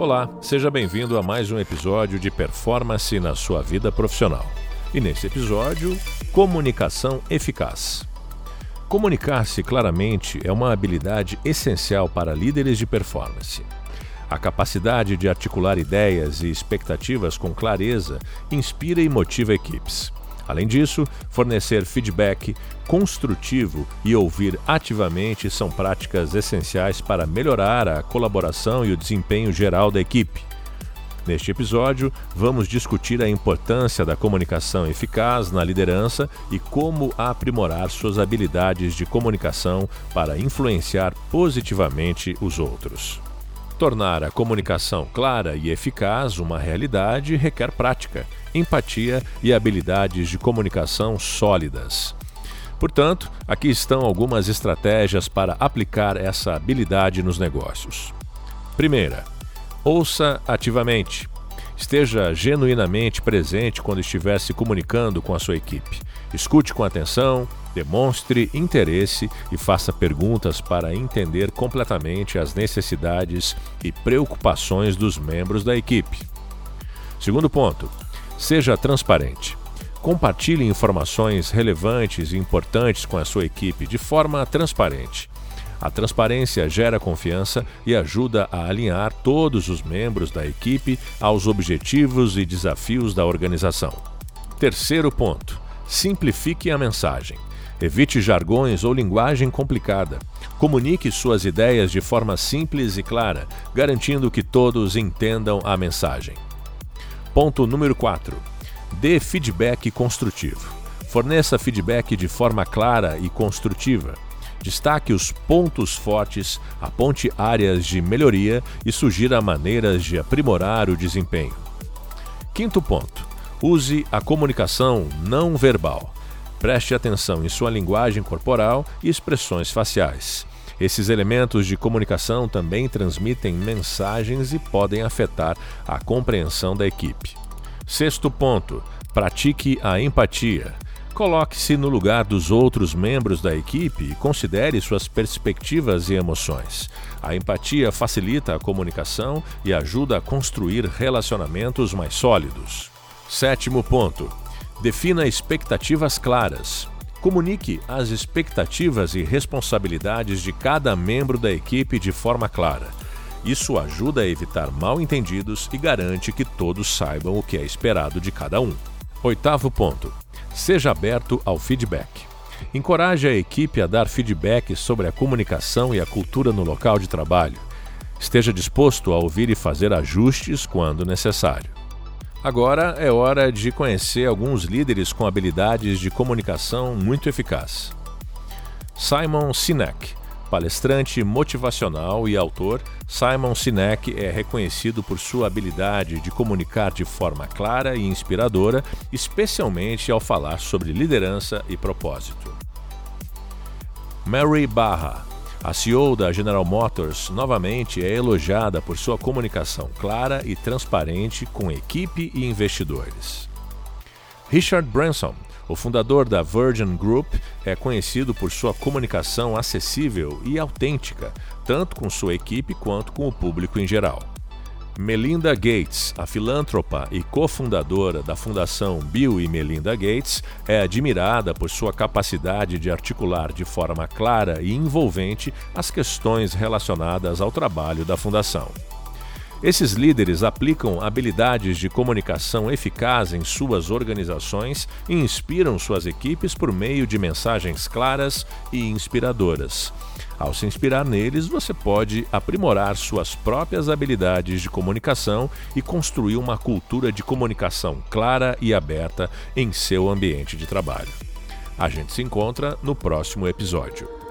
Olá, seja bem-vindo a mais um episódio de Performance na sua vida profissional. E nesse episódio, comunicação eficaz. Comunicar-se claramente é uma habilidade essencial para líderes de performance. A capacidade de articular ideias e expectativas com clareza inspira e motiva equipes. Além disso, fornecer feedback construtivo e ouvir ativamente são práticas essenciais para melhorar a colaboração e o desempenho geral da equipe. Neste episódio, vamos discutir a importância da comunicação eficaz na liderança e como aprimorar suas habilidades de comunicação para influenciar positivamente os outros. Tornar a comunicação clara e eficaz uma realidade requer prática, empatia e habilidades de comunicação sólidas. Portanto, aqui estão algumas estratégias para aplicar essa habilidade nos negócios. Primeira, ouça ativamente. Esteja genuinamente presente quando estiver se comunicando com a sua equipe. Escute com atenção, demonstre interesse e faça perguntas para entender completamente as necessidades e preocupações dos membros da equipe. Segundo ponto, seja transparente. Compartilhe informações relevantes e importantes com a sua equipe de forma transparente. A transparência gera confiança e ajuda a alinhar todos os membros da equipe aos objetivos e desafios da organização. Terceiro ponto: simplifique a mensagem. Evite jargões ou linguagem complicada. Comunique suas ideias de forma simples e clara, garantindo que todos entendam a mensagem. Ponto número 4. Dê feedback construtivo. Forneça feedback de forma clara e construtiva. Destaque os pontos fortes, aponte áreas de melhoria e sugira maneiras de aprimorar o desempenho. Quinto ponto: use a comunicação não verbal. Preste atenção em sua linguagem corporal e expressões faciais. Esses elementos de comunicação também transmitem mensagens e podem afetar a compreensão da equipe. Sexto ponto: pratique a empatia. Coloque-se no lugar dos outros membros da equipe e considere suas perspectivas e emoções. A empatia facilita a comunicação e ajuda a construir relacionamentos mais sólidos. Sétimo ponto: defina expectativas claras. Comunique as expectativas e responsabilidades de cada membro da equipe de forma clara. Isso ajuda a evitar mal-entendidos e garante que todos saibam o que é esperado de cada um. Oitavo ponto: Seja aberto ao feedback. Encoraje a equipe a dar feedback sobre a comunicação e a cultura no local de trabalho. Esteja disposto a ouvir e fazer ajustes quando necessário. Agora é hora de conhecer alguns líderes com habilidades de comunicação muito eficaz. Simon Sinek Palestrante motivacional e autor, Simon Sinek é reconhecido por sua habilidade de comunicar de forma clara e inspiradora, especialmente ao falar sobre liderança e propósito. Mary Barra, a CEO da General Motors, novamente é elogiada por sua comunicação clara e transparente com equipe e investidores. Richard Branson, o fundador da Virgin Group é conhecido por sua comunicação acessível e autêntica, tanto com sua equipe quanto com o público em geral. Melinda Gates, a filântropa e cofundadora da Fundação Bill e Melinda Gates, é admirada por sua capacidade de articular de forma clara e envolvente as questões relacionadas ao trabalho da fundação. Esses líderes aplicam habilidades de comunicação eficaz em suas organizações e inspiram suas equipes por meio de mensagens claras e inspiradoras. Ao se inspirar neles, você pode aprimorar suas próprias habilidades de comunicação e construir uma cultura de comunicação clara e aberta em seu ambiente de trabalho. A gente se encontra no próximo episódio.